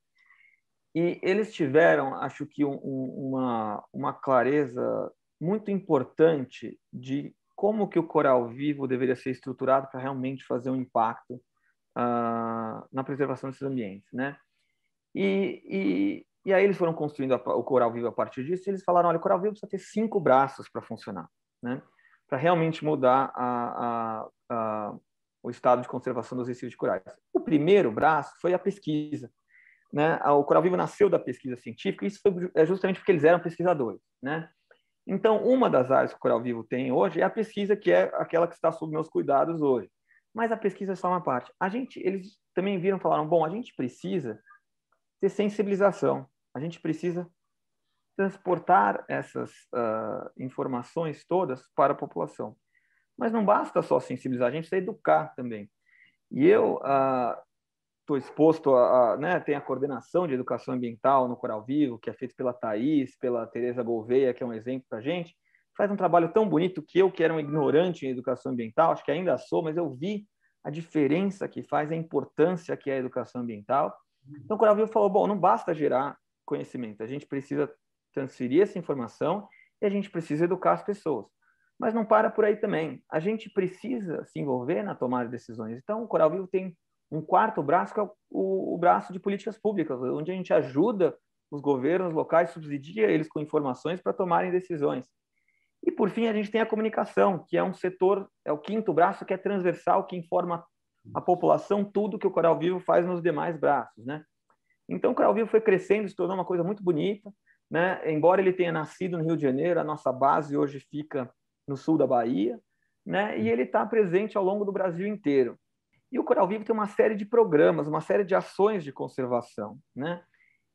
Speaker 2: E eles tiveram, acho que, um, uma, uma clareza muito importante de como que o coral vivo deveria ser estruturado para realmente fazer um impacto uh, na preservação desses ambientes, né? E, e, e aí eles foram construindo a, o coral vivo a partir disso e eles falaram, olha, o coral vivo precisa ter cinco braços para funcionar, né? Para realmente mudar a, a, a, o estado de conservação dos de corais. O primeiro braço foi a pesquisa, né? O coral vivo nasceu da pesquisa científica e isso foi é justamente porque eles eram pesquisadores, né? Então, uma das áreas que o Coral Vivo tem hoje é a pesquisa, que é aquela que está sob meus cuidados hoje. Mas a pesquisa é só uma parte. A gente, eles também viram, falaram, bom, a gente precisa ter sensibilização. A gente precisa transportar essas uh, informações todas para a população. Mas não basta só sensibilizar, a gente precisa educar também. E eu estou exposto a, a, né, tem a coordenação de educação ambiental no Coral Vivo, que é feito pela Thaís, pela Tereza Gouveia, que é um exemplo para a gente. faz um trabalho tão bonito que eu, que era um ignorante em educação ambiental, acho que ainda sou, mas eu vi a diferença que faz, a importância que é a educação ambiental. Então, o Coral Vivo falou, bom, não basta gerar conhecimento, a gente precisa transferir essa informação e a gente precisa educar as pessoas. Mas não para por aí também. A gente precisa se envolver na tomada de decisões. Então, o Coral Vivo tem um quarto braço, que é o, o braço de políticas públicas, onde a gente ajuda os governos locais, subsidia eles com informações para tomarem decisões. E, por fim, a gente tem a comunicação, que é um setor, é o quinto braço, que é transversal, que informa a população tudo que o Coral Vivo faz nos demais braços, né? Então, o Coral Vivo foi crescendo, se tornou uma coisa muito bonita, né? Embora ele tenha nascido no Rio de Janeiro, a nossa base hoje fica no sul da Bahia, né? E ele está presente ao longo do Brasil inteiro. E o Coral Vivo tem uma série de programas, uma série de ações de conservação, né?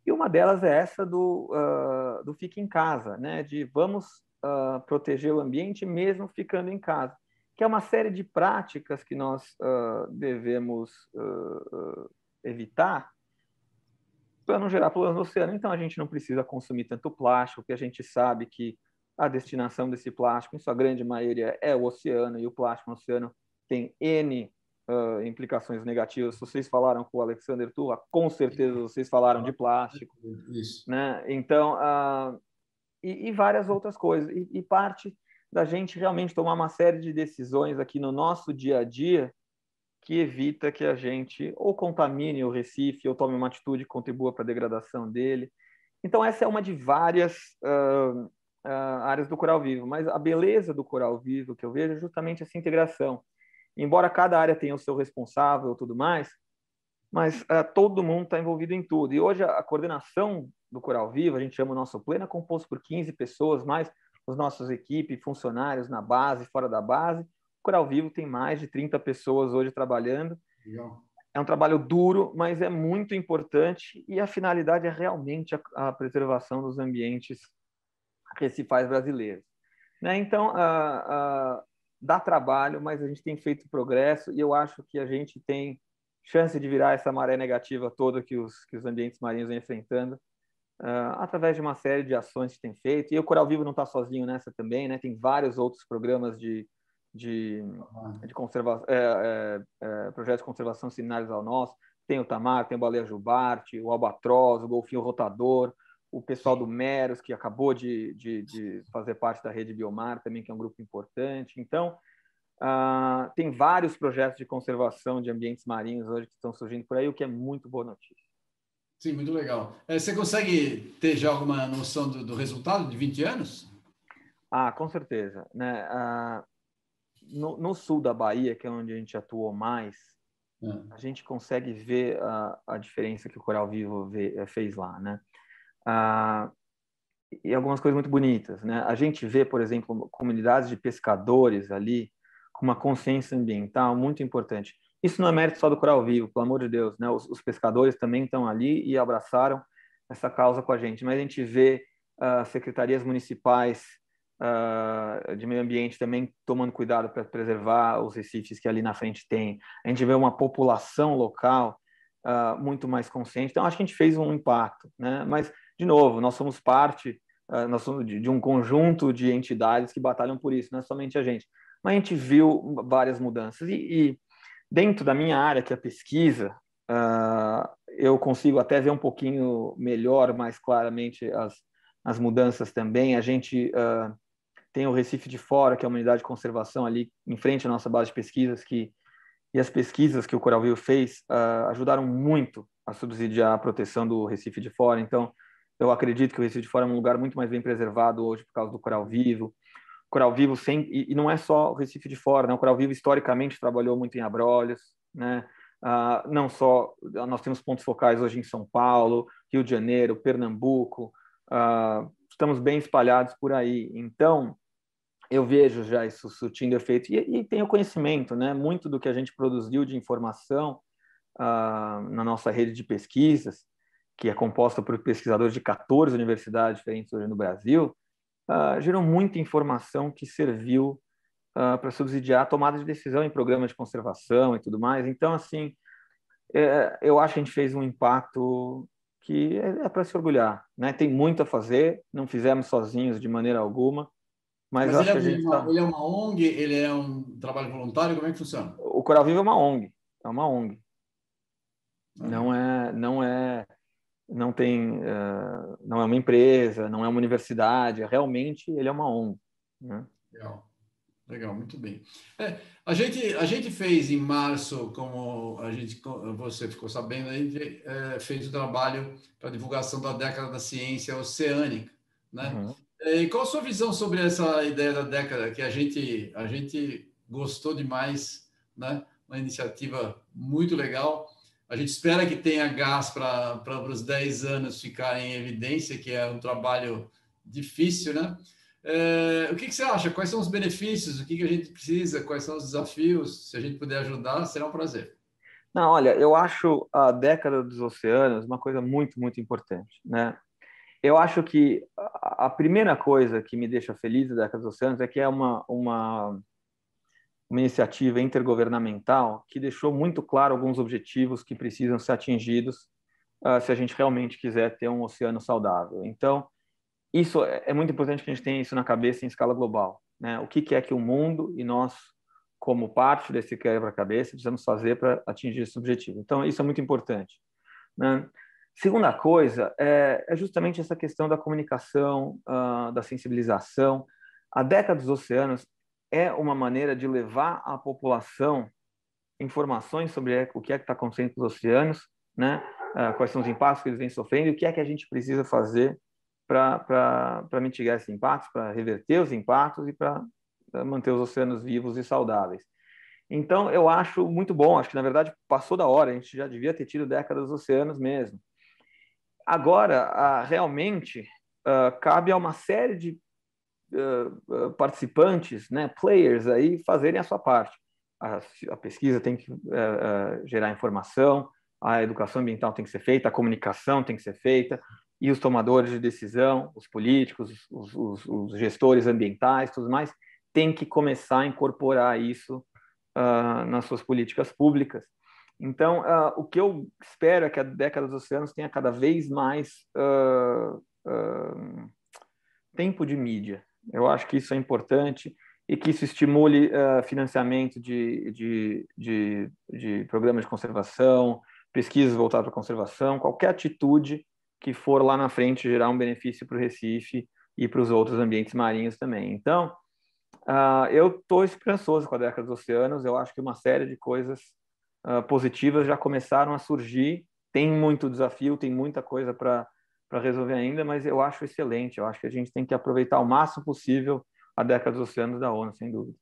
Speaker 2: E uma delas é essa do, uh, do Fique em Casa, né? De vamos uh, proteger o ambiente mesmo ficando em casa, que é uma série de práticas que nós uh, devemos evitar para não gerar problemas no oceano. Então, a gente não precisa consumir tanto plástico, porque a gente sabe que a destinação desse plástico, em sua grande maioria, é o oceano, e o plástico no oceano tem N uh, implicações negativas. Vocês falaram com o Alexander Turra, com certeza vocês falaram de plástico. Isso. Né? Então, uh, e, e, várias outras coisas. E, e parte da gente realmente tomar uma série de decisões aqui no nosso dia a dia que evita que a gente ou contamine o Recife ou tome uma atitude que contribua para a degradação dele. Então, essa é uma de várias uh, uh, áreas do coral vivo, mas a beleza do coral vivo que eu vejo é justamente essa integração. Embora cada área tenha o seu responsável e tudo mais, mas uh, todo mundo está envolvido em tudo. E hoje a, a coordenação do Coral Vivo, a gente chama o nosso pleno, é composto por 15 pessoas, mais os nossos equipes, funcionários na base, fora da base, Coral Vivo tem mais de 30 pessoas hoje trabalhando. Legal. É um trabalho duro, mas é muito importante e a finalidade é realmente a, a preservação dos ambientes recifais brasileiros. Né? Então, dá trabalho, mas a gente tem feito progresso e eu acho que a gente tem chance de virar essa maré negativa toda que os, que os ambientes marinhos vêm enfrentando uh, através de uma série de ações que tem feito. E o Coral Vivo não está sozinho nessa também, né? Tem vários outros programas de, de, de conservação, é, é, é, projetos de conservação similares ao nosso. Tem o Tamar, tem o Baleia Jubarte, o Albatroz, o Golfinho Rotador, o pessoal do Meros, que acabou de, de, de, fazer parte da rede Biomar, também, que é um grupo importante. Então, uh, tem vários projetos de conservação de ambientes marinhos hoje que estão surgindo por aí, o que é muito boa notícia.
Speaker 1: Sim, muito legal. É, você consegue ter já alguma noção do, do resultado de 20 anos?
Speaker 2: Ah, com certeza. Né? Uh, no, no, sul da Bahia, que é onde a gente atuou mais, é. a gente consegue ver a, a diferença que o Coral Vivo vê, eh, fez lá, né? Ah, e algumas coisas muito bonitas, né? A gente vê, por exemplo, comunidades de pescadores ali com uma consciência ambiental muito importante. Isso não é mérito só do Coral Vivo, pelo amor de Deus, né? Os, os pescadores também estão ali e abraçaram essa causa com a gente, mas a gente vê uh, secretarias municipais uh, de meio ambiente também tomando cuidado para preservar os recifes que ali na frente tem. A gente vê uma população local uh, muito mais consciente. Então, acho que a gente fez um impacto, né? Mas, de novo, nós somos parte uh, nós somos de, de, um conjunto de entidades que batalham por isso, não é somente a gente. Mas a gente viu várias mudanças. E, e dentro da minha área, que é a pesquisa, eu consigo até ver um pouquinho melhor, mais claramente, as, as mudanças também. A gente uh, tem o Recife de Fora, que é uma unidade de conservação ali em frente à nossa base de pesquisas, que e as pesquisas que o Coral Vivo fez uh, ajudaram muito a subsidiar a proteção do Recife de Fora. Então, eu acredito que o Recife de Fora é um lugar muito mais bem preservado hoje por causa do Coral Vivo. O Coral Vivo sem e, e não é só o Recife de Fora, né? O Coral Vivo historicamente trabalhou muito em Abrolhos, né? Uh, não só nós temos pontos focais hoje em São Paulo, Rio de Janeiro, Pernambuco, uh, estamos bem espalhados por aí. Então, eu vejo já isso surtindo efeito e, e tenho conhecimento, né? Muito do que a gente produziu de informação uh, na nossa rede de pesquisas, que é composta por pesquisadores de 14 universidades diferentes hoje no Brasil, uh, gerou muita informação que serviu uh, para subsidiar a tomada de decisão em programas de conservação e tudo mais. Então, assim, é, eu acho que a gente fez um impacto que é, é para se orgulhar, né? Tem muito a fazer, não fizemos sozinhos de maneira alguma
Speaker 1: Mas, Mas ele, é uma, tá... ele, é uma, ONG, ele é um trabalho voluntário, como é que funciona?
Speaker 2: O Coral Vivo é uma ONG, é uma ONG. Ah. Não é, não é, não tem, uh, não é uma empresa, não é uma universidade, realmente ele é uma ONG. Né?
Speaker 1: Legal. Legal, muito bem. É, a, gente, a gente fez em março, como a gente, você ficou sabendo, a gente é, fez o trabalho para divulgação da década da ciência oceânica. Né? Uhum. É, e qual a sua visão sobre essa ideia da década que a gente, a gente gostou demais, né? uma iniciativa muito legal. A gente espera que tenha gás para os 10 anos ficarem em evidência, que é um trabalho difícil, né? É, o que, que, você acha? Quais são os benefícios? O que, que a gente precisa? Quais são os desafios? Se a gente puder ajudar, será um prazer.
Speaker 2: Não, olha, eu acho a década dos oceanos uma coisa muito, muito importante, né? Eu acho que a primeira coisa que me deixa feliz da década dos oceanos é que é uma, uma, uma iniciativa intergovernamental que deixou muito claro alguns objetivos que precisam ser atingidos uh, se a gente realmente quiser ter um oceano saudável. Então, isso é, é muito importante que a gente tenha isso na cabeça em escala global. Né? O que, que é que o mundo e nós, como parte desse quebra-cabeça, precisamos fazer para atingir esse objetivo. Então, isso é muito importante. Né? Segunda coisa é, é, justamente essa questão da comunicação, uh, da sensibilização. A década dos oceanos é uma maneira de levar à população informações sobre o que é que está acontecendo com os oceanos, né? Uh, quais são os impactos que eles vêm sofrendo e o que é que a gente precisa fazer para mitigar esses impactos, para reverter os impactos e para manter os oceanos vivos e saudáveis. Então, eu acho muito bom, acho que na verdade passou da hora, a gente já devia ter tido décadas dos oceanos mesmo. Agora, realmente, uh, cabe a uma série de uh, participantes, né, players aí, fazerem a sua parte. A, a pesquisa tem que gerar informação, a educação ambiental tem que ser feita, a comunicação tem que ser feita, e os tomadores de decisão, os políticos, os, os, os gestores ambientais, tudo mais, têm que começar a incorporar isso uh, nas suas políticas públicas. Então, uh, o que eu espero é que a década dos oceanos tenha cada vez mais uh, tempo de mídia. Eu acho que isso é importante e que isso estimule financiamento de, de, de, de programas de conservação, pesquisas voltadas para a conservação, qualquer atitude que for lá na frente gerar um benefício para o Recife e para os outros ambientes marinhos também. Então, uh, eu estou esperançoso com a década dos oceanos. Eu acho que uma série de coisas uh, positivas já começaram a surgir. Tem muito desafio, tem muita coisa para resolver ainda, mas eu acho excelente. Eu acho que a gente tem que aproveitar o máximo possível a década dos oceanos da ONU, sem dúvida.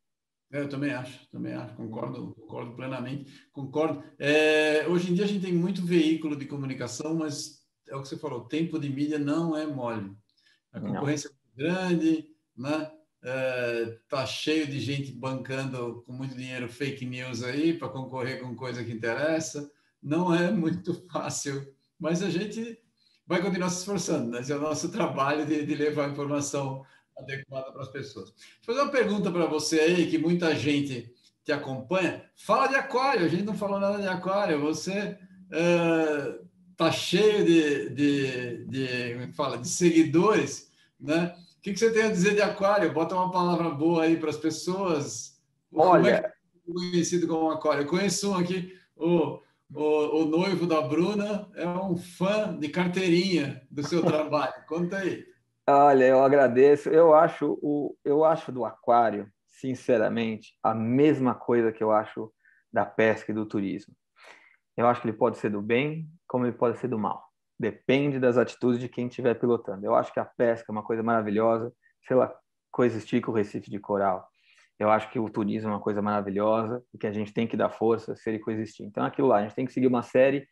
Speaker 1: É, eu também acho, também acho, concordo, concordo plenamente, concordo. É, hoje em dia a gente tem muito veículo de comunicação, mas é o que você falou, o tempo de mídia não é mole. A concorrência não. é grande, né? É, tá cheio de gente bancando com muito dinheiro fake news aí para concorrer com coisa que interessa. Não é muito fácil, mas a gente vai continuar se esforçando. Né? Esse é o nosso trabalho de, de levar informação adequada para as pessoas. Vou fazer uma pergunta para você aí, que muita gente te acompanha. Fala de aquário, a gente não falou nada de aquário. Você é, tá cheio de, de, de, como é fala, de seguidores, né? O que, que você tem a dizer de aquário? Bota uma palavra boa aí para as pessoas.
Speaker 2: Olha, é
Speaker 1: conhecido como aquário. Eu conheço um aqui, o, o, o noivo da Bruna é um fã de carteirinha do seu trabalho. Conta aí.
Speaker 2: Olha, eu agradeço. Eu acho o, eu acho do aquário, sinceramente, a mesma coisa que eu acho da pesca e do turismo. Eu acho que ele pode ser do bem, como ele pode ser do mal. Depende das atitudes de quem estiver pilotando. Eu acho que a pesca é uma coisa maravilhosa, se ela coexistir com o Recife de Coral. Eu acho que o turismo é uma coisa maravilhosa e que a gente tem que dar força se ele coexistir. Então, aquilo lá, a gente tem que seguir uma série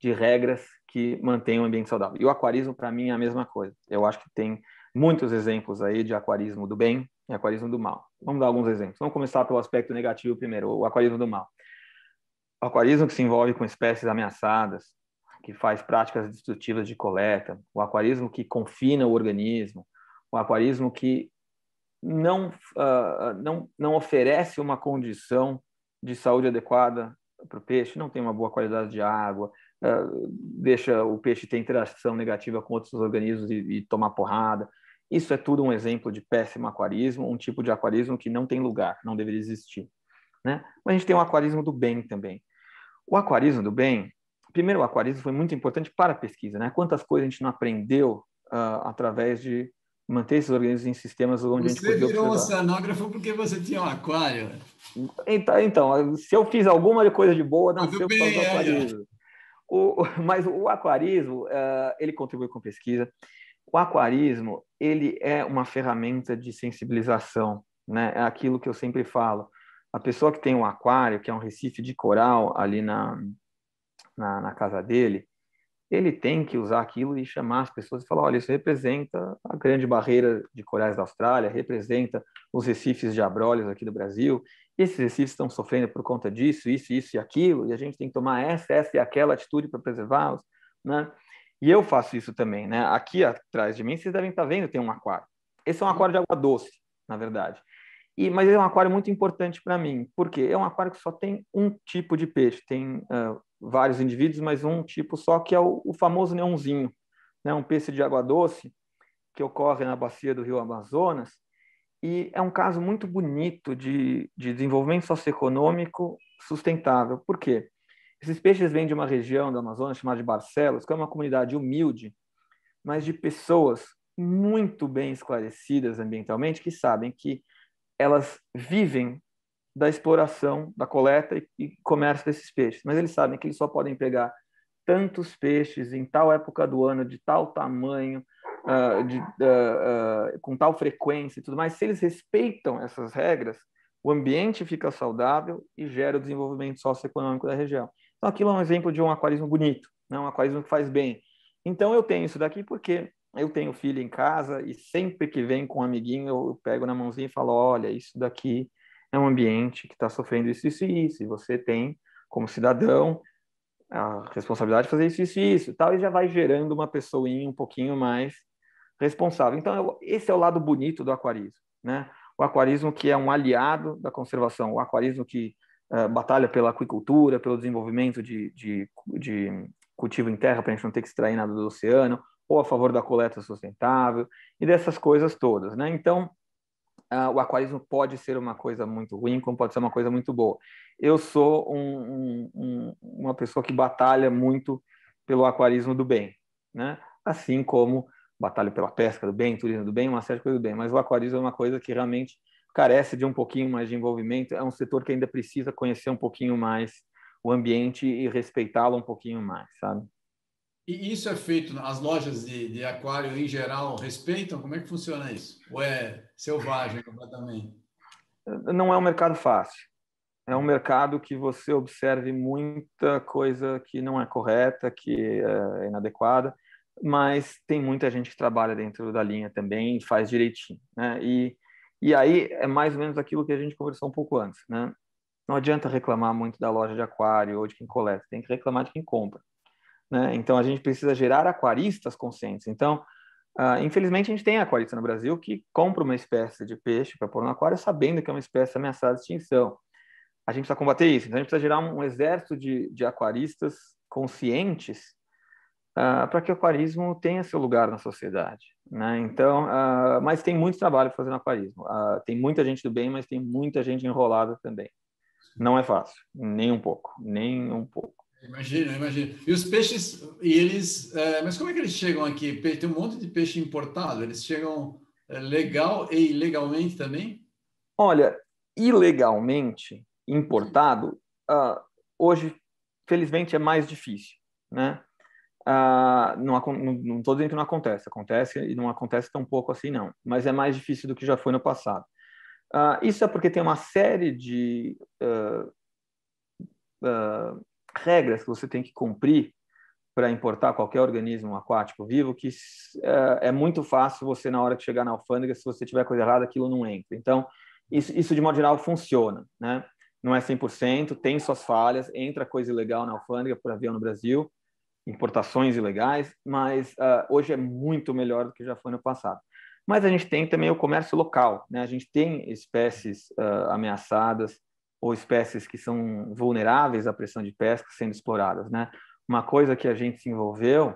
Speaker 2: de regras que mantenham o ambiente saudável. E o aquarismo, para mim, é a mesma coisa. Eu acho que tem muitos exemplos aí de aquarismo do bem e aquarismo do mal. Vamos dar alguns exemplos. Vamos começar pelo aspecto negativo primeiro, o aquarismo do mal. O aquarismo que se envolve com espécies ameaçadas, que faz práticas destrutivas de coleta, o aquarismo que confina o organismo, o aquarismo que não, uh, não, não oferece uma condição de saúde adequada para o peixe, não tem uma boa qualidade de água, uh, deixa o peixe ter interação negativa com outros organismos e, e tomar porrada. Isso é tudo um exemplo de péssimo aquarismo, um tipo de aquarismo que não tem lugar, não deveria existir. Né? Mas a gente tem o aquarismo do bem também. O aquarismo do bem, primeiro, o aquarismo foi muito importante para a pesquisa. Né? Quantas coisas a gente não aprendeu uh, através de manter esses organismos em sistemas onde
Speaker 1: você
Speaker 2: a gente podia
Speaker 1: observar. Você
Speaker 2: virou
Speaker 1: oceanógrafo porque você tinha um aquário.
Speaker 2: Então, então, se eu fiz alguma coisa de boa, nasceu por causa do aquarismo. O, mas o aquarismo, uh, ele contribui com pesquisa. O aquarismo, ele é uma ferramenta de sensibilização, né? É aquilo que eu sempre falo. A pessoa que tem um aquário, que é um recife de coral ali na, na, na casa dele, ele tem que usar aquilo e chamar as pessoas e falar: olha, isso representa a grande barreira de corais da Austrália, representa os recifes de abrolhos aqui do Brasil. Esses recifes estão sofrendo por conta disso, isso, isso e aquilo, e a gente tem que tomar essa, essa e aquela atitude para preservá-los, né? E eu faço isso também, né? Aqui atrás de mim, vocês devem estar vendo, tem um aquário. Esse é um aquário de água doce, na verdade. E, mas é um aquário muito importante para mim, porque é um aquário que só tem um tipo de peixe. Tem uh, vários indivíduos, mas um tipo só, que é o, o famoso neonzinho, né? um peixe de água doce que ocorre na bacia do rio Amazonas. E é um caso muito bonito de, de desenvolvimento socioeconômico sustentável. Por quê? Esses peixes vêm de uma região do Amazonas chamada de Barcelos, que é uma comunidade humilde, mas de pessoas muito bem esclarecidas ambientalmente, que sabem que elas vivem da exploração, da coleta e, e comércio desses peixes. Mas eles sabem que eles só podem pegar tantos peixes em tal época do ano, de tal tamanho, uh, de, uh, uh, com tal frequência e tudo mais. Se eles respeitam essas regras, o ambiente fica saudável e gera o desenvolvimento socioeconômico da região. Então, aquilo é um exemplo de um aquarismo bonito, né? um aquarismo que faz bem. Então, eu tenho isso daqui porque eu tenho filho em casa e sempre que vem com um amiguinho, eu pego na mãozinha e falo: olha, isso daqui é um ambiente que está sofrendo isso, isso e isso, e você tem, como cidadão, a responsabilidade de fazer isso, isso e isso, tal, e já vai gerando uma pessoinha um pouquinho mais responsável. Então, esse é o lado bonito do aquarismo, né? O aquarismo que é um aliado da conservação, o aquarismo que uh, batalha pela aquicultura, pelo desenvolvimento de, de, de cultivo em terra para a gente não ter que extrair nada do oceano, ou a favor da coleta sustentável, e dessas coisas todas, né? Então, uh, o aquarismo pode ser uma coisa muito ruim, como pode ser uma coisa muito boa. Eu sou um, um, uma pessoa que batalha muito pelo aquarismo do bem, né? Assim como batalho pela pesca do bem, turismo do bem, uma série de coisas do bem. Mas o aquarismo é uma coisa que realmente carece de um pouquinho mais de envolvimento. É um setor que ainda precisa conhecer um pouquinho mais o ambiente e respeitá-lo um pouquinho mais, sabe?
Speaker 1: E isso é feito, as lojas de, de aquário em geral respeitam? Como é que funciona isso? Ou é selvagem completamente?
Speaker 2: Não é um mercado fácil. É um mercado que você observe muita coisa que não é correta, que é inadequada, mas tem muita gente que trabalha dentro da linha também e faz direitinho. Né? E, e aí é mais ou menos aquilo que a gente conversou um pouco antes. Né? Não adianta reclamar muito da loja de aquário ou de quem coleta, tem que reclamar de quem compra. Né? Então, a gente precisa gerar aquaristas conscientes. Então, uh, infelizmente, a gente tem aquarista no Brasil que compra uma espécie de peixe para pôr no aquário sabendo que é uma espécie ameaçada de extinção. A gente precisa combater isso. Então, a gente precisa gerar um, exército de, de aquaristas conscientes uh, para que o aquarismo tenha seu lugar na sociedade. Né? Então, uh, mas tem muito trabalho para fazer no aquarismo. tem muita gente do bem, mas tem muita gente enrolada também. Não é fácil, nem um pouco, nem um pouco.
Speaker 1: Imagina, imagina. E os peixes, e eles, é, mas como é que eles chegam aqui? Tem um monte de peixe importado, eles chegam é, legal e ilegalmente também?
Speaker 2: Olha, ilegalmente importado, uh, hoje, felizmente, é mais difícil, né? Uh, não estou dizendo que não acontece, acontece e não acontece tão pouco assim, não, mas é mais difícil do que já foi no passado. Uh, isso é porque tem uma série de regras que você tem que cumprir para importar qualquer organismo aquático vivo, que é, é, muito fácil você, na hora de chegar na alfândega, se você tiver coisa errada, aquilo não entra. Então, isso, isso de modo geral funciona, né? Não é 100%, tem suas falhas, entra coisa ilegal na alfândega por avião no Brasil, importações ilegais, mas uh, hoje é muito melhor do que já foi no passado. Mas a gente tem também o comércio local, né? A gente tem espécies uh, ameaçadas, ou espécies que são vulneráveis à pressão de pesca sendo exploradas, né? Uma coisa que a gente se envolveu,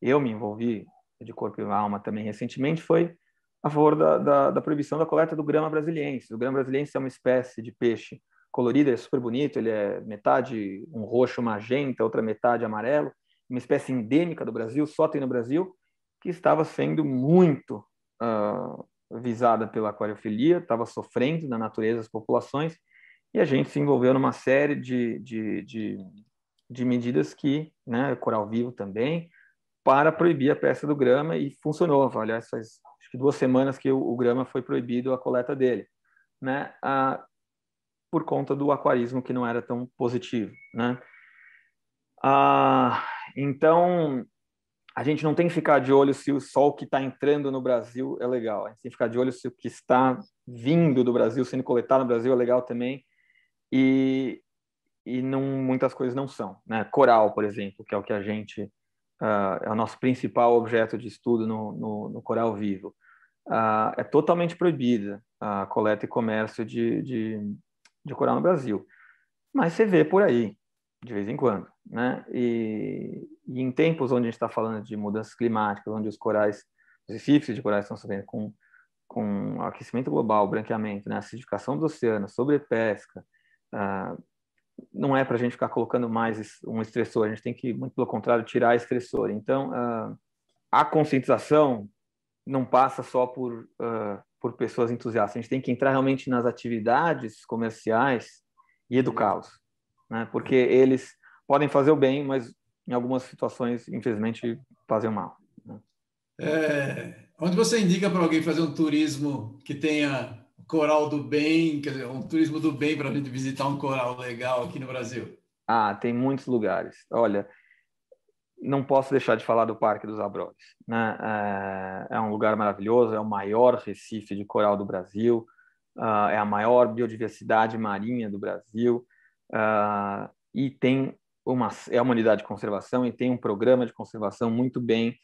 Speaker 2: eu me envolvi de corpo e alma também recentemente, foi a favor da, da, da proibição da coleta do grama brasiliense. O grama brasiliense é uma espécie de peixe colorido, é super bonito, ele é metade um roxo magenta, outra metade amarelo, uma espécie endêmica do Brasil, só tem no Brasil, que estava sendo muito uh, visada pela aquariofilia, estava sofrendo na natureza das populações, e a gente se envolveu numa série de, de, de, de medidas que, né, coral vivo também, para proibir a peça do grama, e funcionou. Aliás, faz acho que duas semanas que o, o grama foi proibido a coleta dele. Né? Ah, por conta do aquarismo que não era tão positivo, né? Ah, então, a gente não tem que ficar de olho se o sol que está entrando no Brasil é legal. A gente tem que ficar de olho se o que está vindo do Brasil, sendo coletado no Brasil, é legal também. E, e não, muitas coisas não são. Né? Coral, por exemplo, que é o que a gente uh, é o nosso principal objeto de estudo no, no, no coral vivo, uh, é totalmente proibida a coleta e comércio de, de, de coral no Brasil. Mas você vê por aí, de vez em quando. Né? E, e em tempos onde a gente está falando de mudanças climáticas, onde os corais, os recifes de corais estão sofrendo com, com aquecimento global, branqueamento, né? acidificação do oceano, sobrepesca, uh, não é para a gente ficar colocando mais um estressor, a gente tem que, muito pelo contrário, tirar estressor. Então, uh, a conscientização não passa só por uh, por pessoas entusiastas. A gente tem que entrar realmente nas atividades comerciais e educá-los, né? Porque eles podem fazer o bem, mas em algumas situações, infelizmente, fazem o mal. Né?
Speaker 1: É, onde você indica para alguém fazer um turismo que tenha coral do bem, quer dizer, um turismo do bem para a gente visitar um coral legal aqui no Brasil?
Speaker 2: Ah, tem muitos lugares. Olha, não posso deixar de falar do Parque dos Abrolhos. Né? É, é, um lugar maravilhoso, é o maior recife de coral do Brasil, uh, é a maior biodiversidade marinha do Brasil uh, e tem uma é uma unidade de conservação e tem um programa de conservação muito bem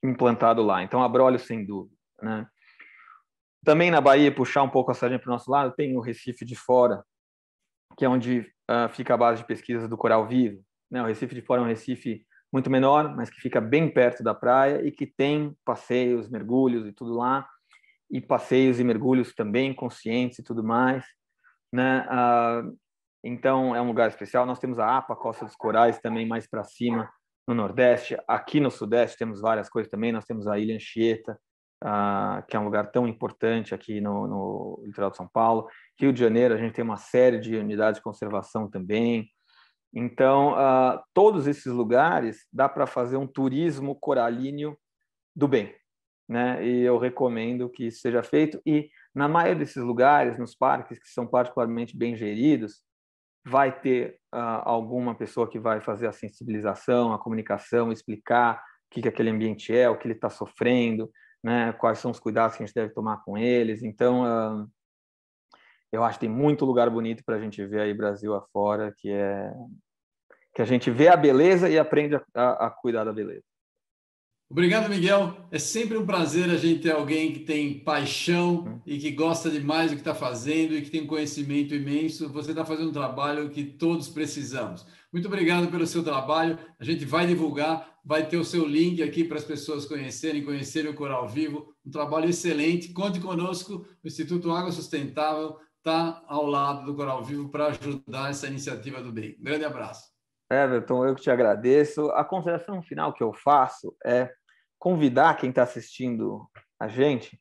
Speaker 2: implantado lá. Então, Abrolhos, sem dúvida. Né? Também na Bahia, puxar um pouco a sardinha para o nosso lado, tem o Recife de Fora, que é onde uh, fica a base de pesquisa do coral vivo. Né? O Recife de Fora é um Recife muito menor, mas que fica bem perto da praia e que tem passeios, mergulhos e tudo lá, e passeios e mergulhos também conscientes e tudo mais, né? Ah, então é um lugar especial. Nós temos a APA, Costa dos Corais, também mais para cima no Nordeste. Aqui no Sudeste temos várias coisas também. Nós temos a Ilha Anchieta, ah, que é um lugar tão importante aqui no, no litoral de São Paulo. Rio de Janeiro, a gente tem uma série de unidades de conservação também. Então, uh, todos esses lugares dá para fazer um turismo coralíneo do bem, né? E eu recomendo que isso seja feito. E na maioria desses lugares, nos parques que são particularmente bem geridos, vai ter uh, alguma pessoa que vai fazer a sensibilização, a comunicação, explicar o que, que aquele ambiente é, o que ele está sofrendo, né? Quais são os cuidados que a gente deve tomar com eles. Então, uh, eu acho que tem muito lugar bonito para a gente ver aí Brasil afora, que é que a gente vê a beleza e aprende a, a, cuidar da beleza.
Speaker 1: Obrigado, Miguel. É sempre um prazer a gente ter alguém que tem paixão hum. e que gosta demais do que está fazendo e que tem conhecimento imenso. Você está fazendo um trabalho que todos precisamos. Muito obrigado pelo seu trabalho. A gente vai divulgar, vai ter o seu link aqui para as pessoas conhecerem, conhecerem o Coral Vivo. Um trabalho excelente. Conte conosco. O Instituto Água Sustentável está ao lado do Coral Vivo para ajudar essa iniciativa do bem. Grande abraço.
Speaker 2: Everton, eu que te agradeço. A consideração final que eu faço é convidar quem está assistindo a gente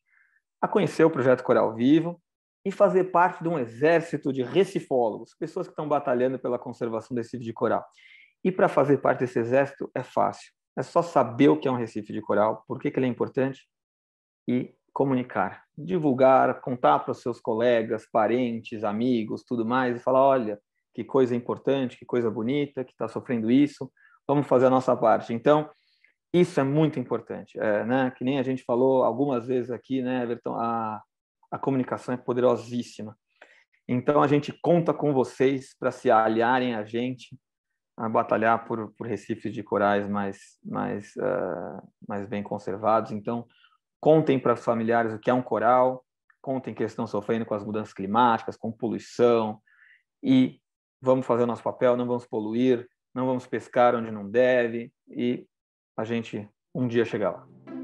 Speaker 2: a conhecer o projeto Coral Vivo e fazer parte de um exército de recifólogos, pessoas que estão batalhando pela conservação desse recife de coral. E para fazer parte desse exército é fácil. É só saber o que é um recife de coral, por que, que ele é importante e comunicar, divulgar, contar para os seus colegas, parentes, amigos, tudo mais, e falar: olha, que coisa importante, que coisa bonita, que está sofrendo isso, vamos fazer a nossa parte. Então, isso é muito importante, é, né? Que nem a gente falou algumas vezes aqui, né, Everton, a, a comunicação é poderosíssima. Então, a gente conta com vocês para se aliarem a gente a batalhar por, por recifes de corais mais, mais, uh, mais bem conservados. Então, contem para os familiares o que é um coral, contem que estão sofrendo com as mudanças climáticas, com poluição, e vamos fazer o nosso papel, não vamos poluir, não vamos pescar onde não deve e a gente um dia chegar lá.